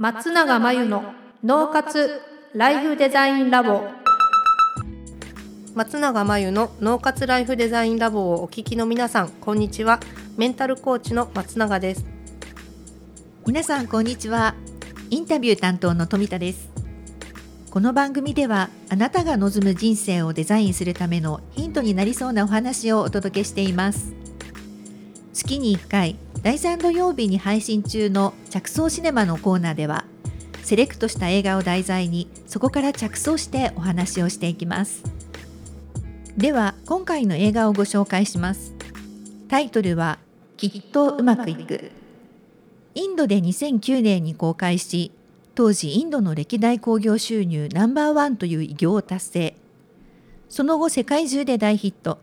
松永真由の脳活ライフデザインラボ。松永真由の脳活ライフデザインラボをお聞きの皆さんこんにちは。メンタルコーチの松永です。皆さんこんにちは。インタビュー担当の富田です。この番組ではあなたが望む人生をデザインするためのヒントになりそうなお話をお届けしています。月に1回第3土曜日に配信中の着想シネマのコーナーではセレクトした映画を題材にそこから着想してお話をしていきます。では今回の映画をご紹介します。タイトルはきっとうまくいく。インドで2009年に公開し当時インドの歴代興行収入ナンバーワンという偉業を達成。その後世界中で大ヒット。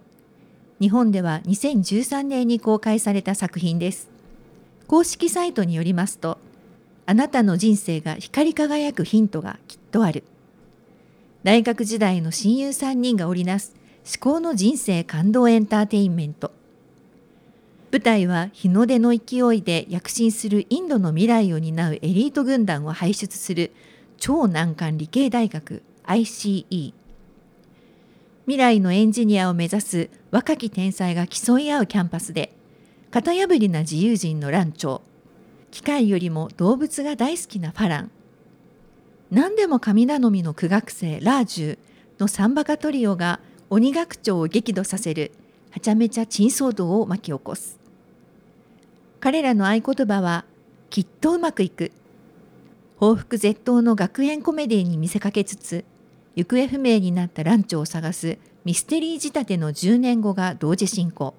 日本では2013年に公開された作品です。公式サイトによりますとあなたの人生が光り輝くヒントがきっとある。大学時代の親友3人が織りなす至高の人生感動エンターテインメント。舞台は日の出の勢いで躍進するインドの未来を担うエリート軍団を輩出する超難関理系大学 ICE 未来のエンジニアを目指す若き天才が競い合うキャンパスで型破りな自由人のランチョ機械よりも動物が大好きなファラン。何でも神頼みの苦学生ラージュのサンバカトリオが鬼学長を激怒させるはちゃめちゃ珍騒動を巻き起こす。彼らの合言葉はきっとうまくいく。報復絶倒の学園コメディに見せかけつつ行方不明になったランチョを探すミステリー仕立ての10年後が同時進行。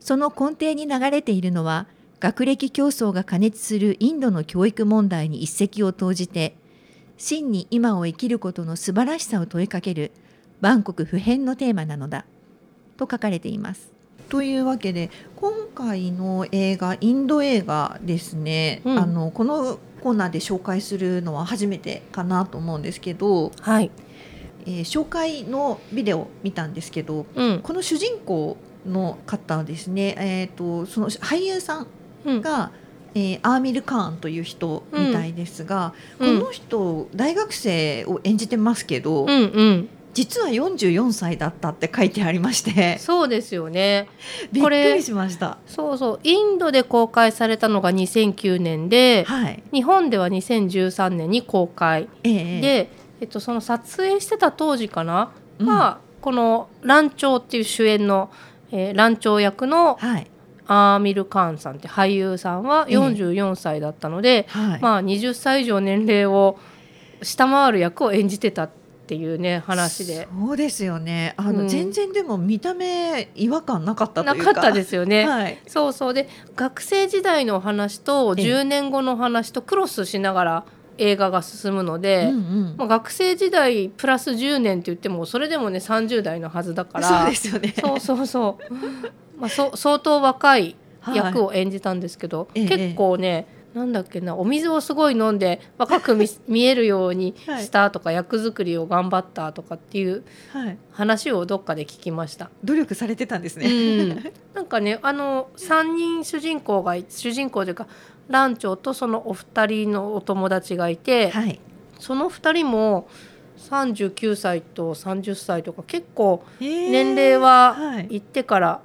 その根底に流れているのは学歴競争が過熱するインドの教育問題に一石を投じて真に今を生きることの素晴らしさを問いかける万国普遍のテーマなのだと書かれています。というわけで今回の映画インド映画ですね、うん、あのこのコーナーで紹介するのは初めてかなと思うんですけど、はいえー、紹介のビデオ見たんですけど、うん、この主人公の方ですね、えーと、その俳優さんが、うん、えー、アーミル・カーンという人みたいですが、この人大学生を演じてますけど、うんうん。実は44歳だったって書いてありましてそうですよね。びっくりしました。そうそう。インドで公開されたのが2009年で、はい、日本では2013年に公開、えー、で、えっと、その撮影してた当時かな、うん、まあこの「ランチョウ」っていう主演の、えー、ランチョウ役の、はい。アーミル・カーンさんって俳優さんは44歳だったので、えーはい、まあ、20歳以上年齢を下回る役を演じてたっていうね話で。そうですよね。あの、うん、全然でも見た目違和感なかったなかったですよね、はい、そうそう。で学生時代の話と10年後の話とクロスしながら映画が進むので、うんうん、まあ、学生時代プラス10年って言ってもそれでもね30代のはずだから。そうですよね。そうそうそう、まあ、そ相当若い役を演じたんですけど、はい、結構ね、なんだっけなお水をすごい飲んで若く見 見えるようにしたとか、はい、役作りを頑張ったとかっていう話をどっかで聞きました。努力されてたんですね。うん、なんかねあの3人主人公が主人公というかランチョウとそのお二人のお友達がいて、はい、その2人も39歳と30歳とか結構年齢はいってから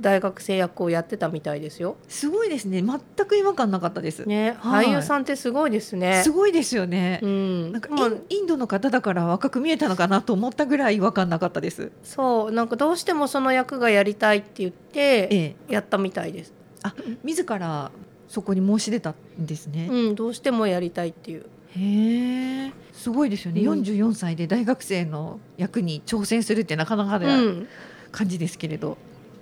大学生役をやってたみたいですよ。すごいですね。全く違和感なかったです。ね、はい、俳優さんってすごいですね。すごいですよね。うん、なんかインドの方だから若く見えたのかなと思ったぐらい違和感なかったです。そう、なんかどうしてもその役がやりたいって言ってやったみたいです。ええ、あ、自らそこに申し出たんですね。うん、どうしてもやりたいっていう。へえ、すごいですよね。四十四歳で大学生の役に挑戦するってなかなかな感じですけれど。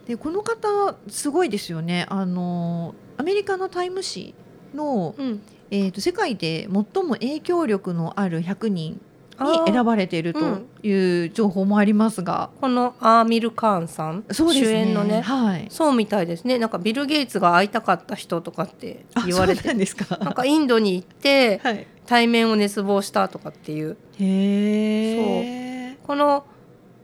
でこの方すごいですよねあのアメリカの「タイム」誌の、うん、えーと、世界で最も影響力のある100人に選ばれているという情報もありますが、うん、このアーミル・カーンさん、ね、主演のね、はい、そうみたいですね。なんかビル・ゲイツが会いたかった人とかって言われて。なんですか。なんかインドに行って、はい、対面を熱望したとかっていう。へそう。この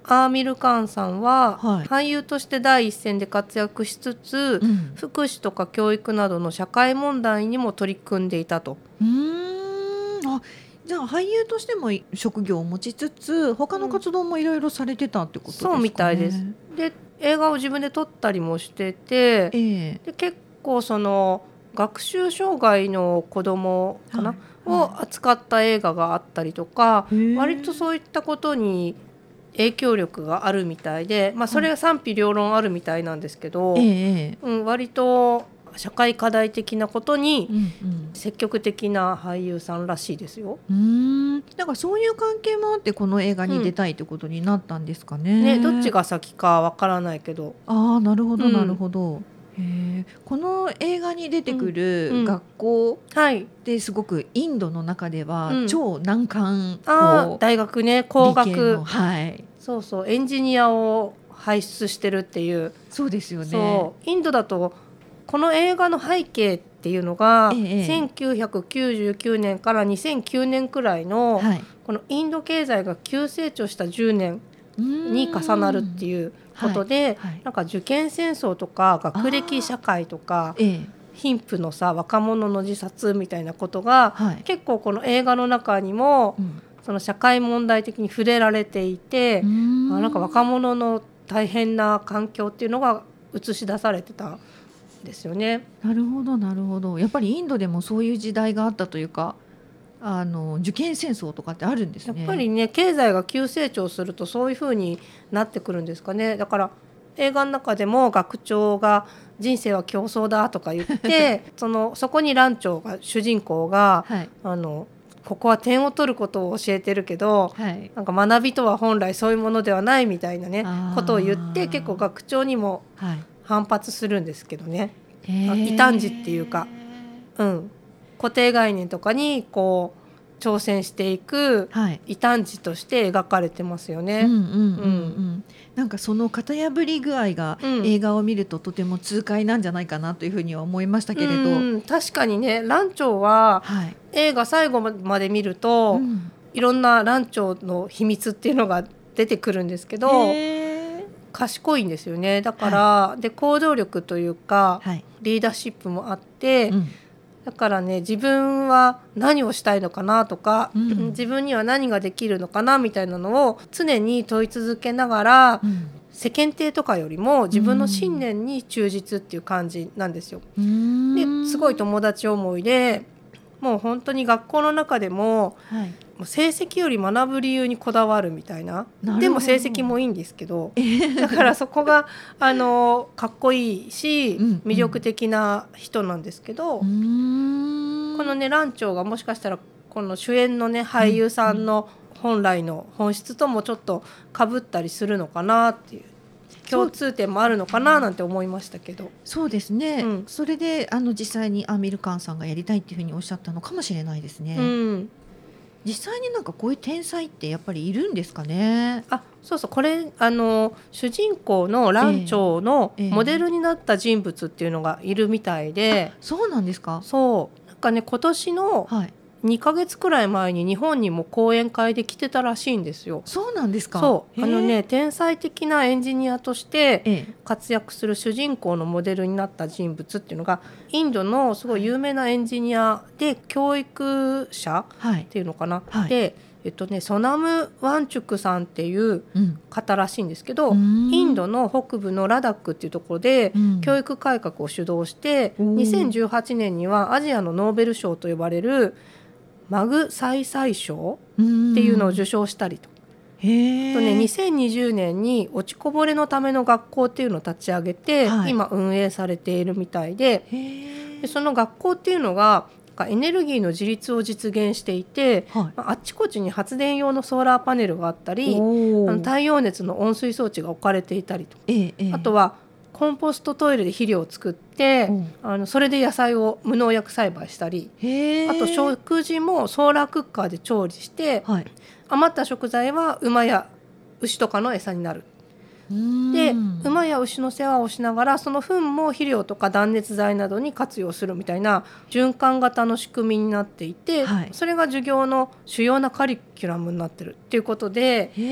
アーミル・カーンさんは、はい、俳優として第一線で活躍しつつ、うん、福祉とか教育などの社会問題にも取り組んでいたと。うん。あじゃあ俳優としても職業を持ちつつ他の活動もいろいろされてたってことですか、ね、そうみたいです。で映画を自分で撮ったりもしてて、えー、で結構その学習障害の子供かな、はい。を扱った映画があったりとか、割とそういったことに影響力があるみたいで、まあ、それが賛否両論あるみたいなんですけど、うん、割と社会課題的なことに積極的な俳優さんらしいですよ。うん。なんかそういう関係もあってこの映画に出たいってことになったんですかね。うん、ねどっちが先かわからないけど。ああなるほどなるほど。うんこの映画に出てくる学校ってすごくインドの中では超難関校、大学ね工学、はい、そうそうエンジニアを輩出してるっていう。そうですよね。インドだとこの映画の背景っていうのが、ええ、1999年から2009年くらいの、はい、このインド経済が急成長した10年に重なるっていうことで、はいはい、なんか受験戦争とか学歴社会とか、貧富のさ若者の自殺みたいなことが、はい、結構この映画の中にも、うん、その社会問題的に触れられていてん。なんか若者の大変な環境っていうのが映し出されてたんですよね。なるほどなるほど。やっぱりインドでもそういう時代があったというかあの受験戦争とかってあるんです、ね、やっぱりね経済が急成長するとそういうふうになってくるんですかね。だから映画の中でも学長が「人生は競争だ」とか言って そのそこに蘭長が主人公が、はい、あのここは点を取ることを教えてるけど、はい、なんか学びとは本来そういうものではないみたいなねことを言って結構学長にも反発するんですけどね、はい、異端児っていうか、うん、固定概念とかにこう挑戦していく異端児として描かれてますよね。なんかその型破り具合が映画を見るととても痛快なんじゃないかなというふうには思いましたけれど、うん、確かにねランチョウは映画最後まで見ると、はい、いろんなランチョウの秘密っていうのが出てくるんですけど賢いんですよね。だから、はい、で行動力というか、はい、リーダーシップもあって、うん。だからね自分は何をしたいのかなとか、うん、自分には何ができるのかなみたいなのを常に問い続けながら、うん、世間体とかよりも自分の信念に忠実っていう感じなんですよ。ですごい友達思いでもう本当に学校の中でも、はい、成績より学ぶ理由にこだわるみたいな。でも成績もいいんですけど。だからそこがあのかっこいいし魅力的な人なんですけど、このね蘭長がもしかしたらこの主演のね俳優さんの本来の本質ともちょっとかぶったりするのかなっていう。共通点もあるのかななんて思いましたけど。そうですね、うん、それであの実際にアーミル・カンさんがやりたいっていうふうにおっしゃったのかもしれないですね。うん実際になんかこういう天才ってやっぱりいるんですかね？あ、そうそうこれあの主人公の蘭長のモデルになった人物っていうのがいるみたいで、えーえー、そうなんですか？そうなんかね今年の2か月くらい前に日本にも講演会で来てたらしいんですよ。そうなんですか？そう。あのね天才的なエンジニアとして活躍する主人公のモデルになった人物っていうのがインドのすごい有名なエンジニアで教育者っていうのかな？はい。はい、でえっとね、ソナム・ワンチュクさんっていう方らしいんですけど、うん、インドの北部のラダックっていうところで教育改革を主導して、うん、2018年にはアジアのノーベル賞と呼ばれるマグササイ賞っていうのを受賞したりと。とね、2020年に落ちこぼれのための学校っていうのを立ち上げて、はい、今運営されているみたいで。でその学校っていうのがエネルギーの自立を実現していて、はい、あっちこっちに発電用のソーラーパネルがあったりあの太陽熱の温水装置が置かれていたりと、ええ、あとはコンポストトイレで肥料を作って、うん、あのそれで野菜を無農薬栽培したりあと食事もソーラークッカーで調理して、はい、余った食材は馬や牛とかの餌になるで馬や牛の世話をしながらその糞も肥料とか断熱材などに活用するみたいな循環型の仕組みになっていて、はい、それが授業の主要なカリキュラムになってるっていうことでそう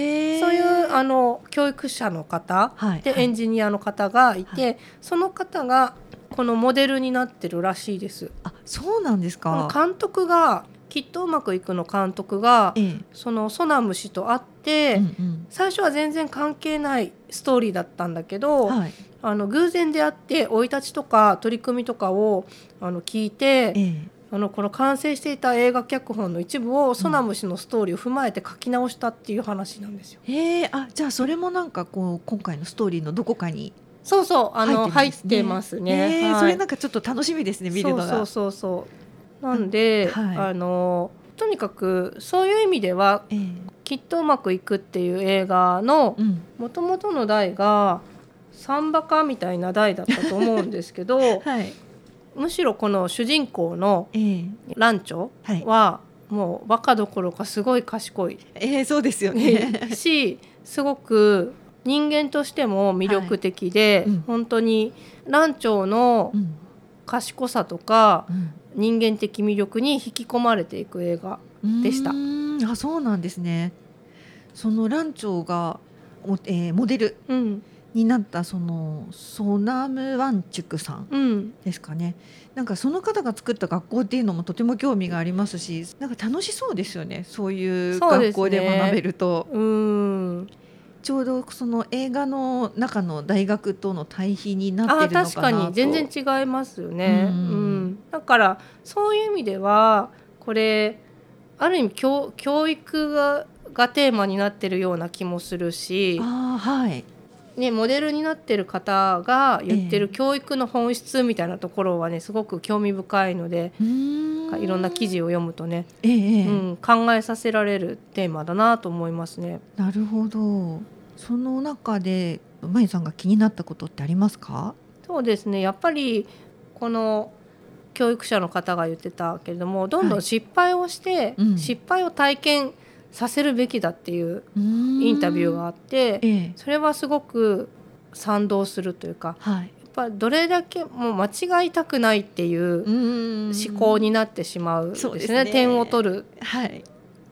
いうあの教育者の方、はい、でエンジニアの方がいて、はい、その方がこのモデルになってるらしいです。あそうなんですか。監督がきっとうまくいくの監督が、ええ、そのソナム氏と会って、うんうん、最初は全然関係ないストーリーだったんだけど、はい、あの偶然出会って生い立ちとか取り組みとかをあの聞いて、え、あのこの完成していた映画脚本の一部をソナム氏のストーリーを踏まえて書き直したっていう話なんですよ。うえ。あじゃあそれもなんかこう今回のストーリーのどこかにそうそう。あの入ってますね。え。ー、はい、それなんかちょっと楽しみですね見るのが。そうそうそうなんで、はい、あのとにかくそういう意味では、えー、きっとうまくいくっていう映画のもともとの題がサンバカみたいな題だったと思うんですけど、はい、むしろこの主人公のランチョは、もうバカどころかすごい賢い。えー、そうですよね。しすごく人間としても魅力的で、はい。うん、本当にランチョの賢さとか、うん、人間的魅力に引き込まれていく映画でした。あそうなんですね。そのランチョが、えー、モデルになったそのソナムワンチュクさんですかね、うん、なんかその方が作った学校っていうのもとても興味がありますしなんか楽しそうですよね。そういう学校で学べると。う、ね、ん。ちょうどその映画の中の大学との対比になってるのかな確かに。全然違いますよね、うん、うん、だからそういう意味ではこれある意味教教育ががテーマになってるような気もするし、はい。ね、モデルになってる方が言ってる教育の本質みたいなところはねすごく興味深いのでいろんな記事を読むとね、ええうん、考えさせられるテーマだなと思いますね。なるほど。その中でまゆさんが気になったことってありますか？そうですね。やっぱりこの教育者の方が言ってたけれどもどんどん失敗をして、失敗を体験させるべきだっていうインタビューがあって、ええ、それはすごく賛同するというか、はい、やっぱどれだけもう間違いたくないっていう思考になってしまうですね、ね、点を取る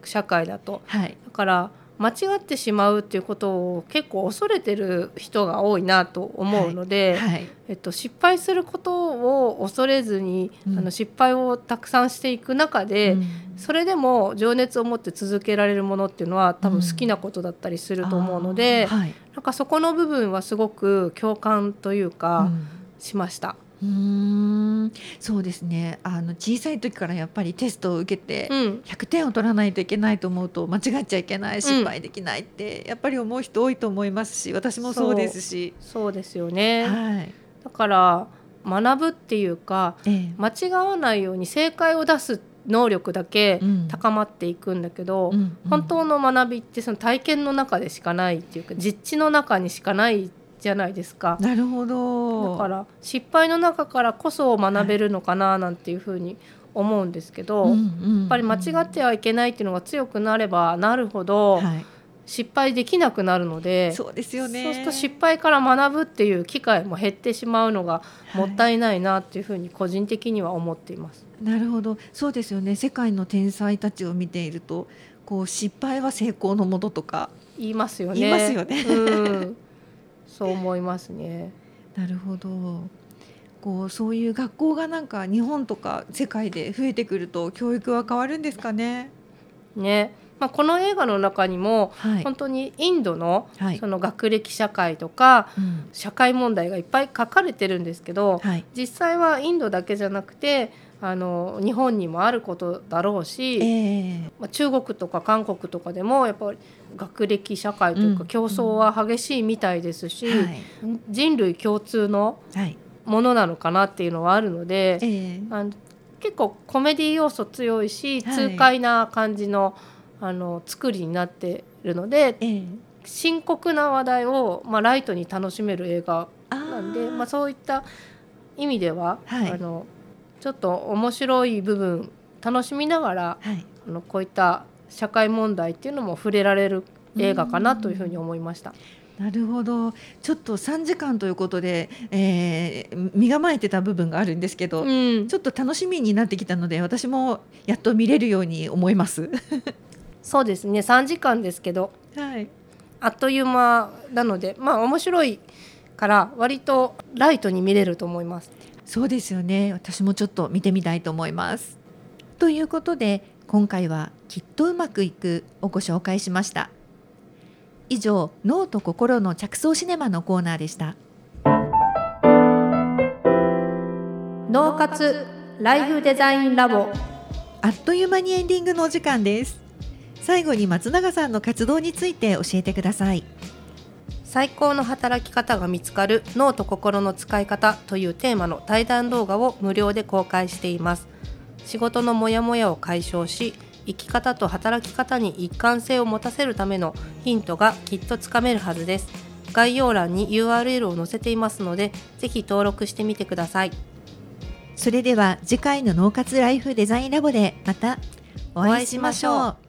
社会だと。はい、だから間違ってしまうっていうことを結構恐れてる人が多いなと思うので、はいはい、えっと、失敗することを恐れずに、うん、あの失敗をたくさんしていく中で、うん、それでも情熱を持って続けられるものっていうのは多分好きなことだったりすると思うので、うん、なんかそこの部分はすごく共感というか、しました。うんそうですね。あの小さい時からやっぱりテストを受けて100点を取らないといけないと思うと間違っちゃいけない失敗できないって、やっぱり思う人多いと思いますし私もそうですし。そうですよね、はい、だから学ぶっていうか、ええ、間違わないように正解を出す能力だけ高まっていくんだけど、うん、本当の学びってその体験の中でしかないっていうか実地の中にしかないじゃないですか。なるほど。だから失敗の中からこそ学べるのかななんていうふうに思うんですけど、はい、やっぱり間違ってはいけないっていうのが強くなればなるほど、はい、失敗できなくなるのでそうですよね。そうすると失敗から学ぶっていう機会も減ってしまうのがもったいないなっていうふうに個人的には思っています。はい、なるほど。そうですよね。世界の天才たちを見ているとこう失敗は成功のもととか。言いますよね。言いますよね。うんそう思いますね。なるほど。こうそういう学校がなんか日本とか世界で増えてくると教育は変わるんですかね？ね。まあ、この映画の中にも、はい、本当にインドのその学歴社会とか、社会問題がいっぱい書かれてるんですけど、はい、実際はインドだけじゃなくてあの日本にもあることだろうし、えー、まあ、中国とか韓国とかでもやっぱり学歴社会というか競争は激しいみたいですし、人類共通のものなのかなっていうのはあるので、えー、あの結構コメディ要素強いし、痛快な感じのあの作りになってるので、えー、深刻な話題を、まあ、ライトに楽しめる映画なんでまあ、そういった意味では、はい、あのちょっと面白い部分楽しみながら、はい、あのこういった社会問題っていうのも触れられる映画かなというふうに思いました。なるほど。ちょっと3時間ということで、えー、身構えてた部分があるんですけど、うん、ちょっと楽しみになってきたので私もやっと見れるように思います。そうですね。3時間ですけど、はい、あっという間なのでまあ面白いから割とライトに見れると思います。そうですよね。私もちょっと見てみたいと思います。ということで今回はきっとうまくいくをご紹介しました。以上脳と心の着想シネマのコーナーでした。脳活ライフデザインラボ。あっという間にエンディングのお時間です。最後に松永さんの活動について教えてください。最高の働き方が見つかる脳と心の使い方というテーマの対談動画を無料で公開しています。仕事のモヤモヤを解消し生き方と働き方に一貫性を持たせるためのヒントがきっとつかめるはずです。概要欄に URL を載せていますのでぜひ登録してみてください。それでは次回の脳活ライフデザインラボでまたお会いしましょう。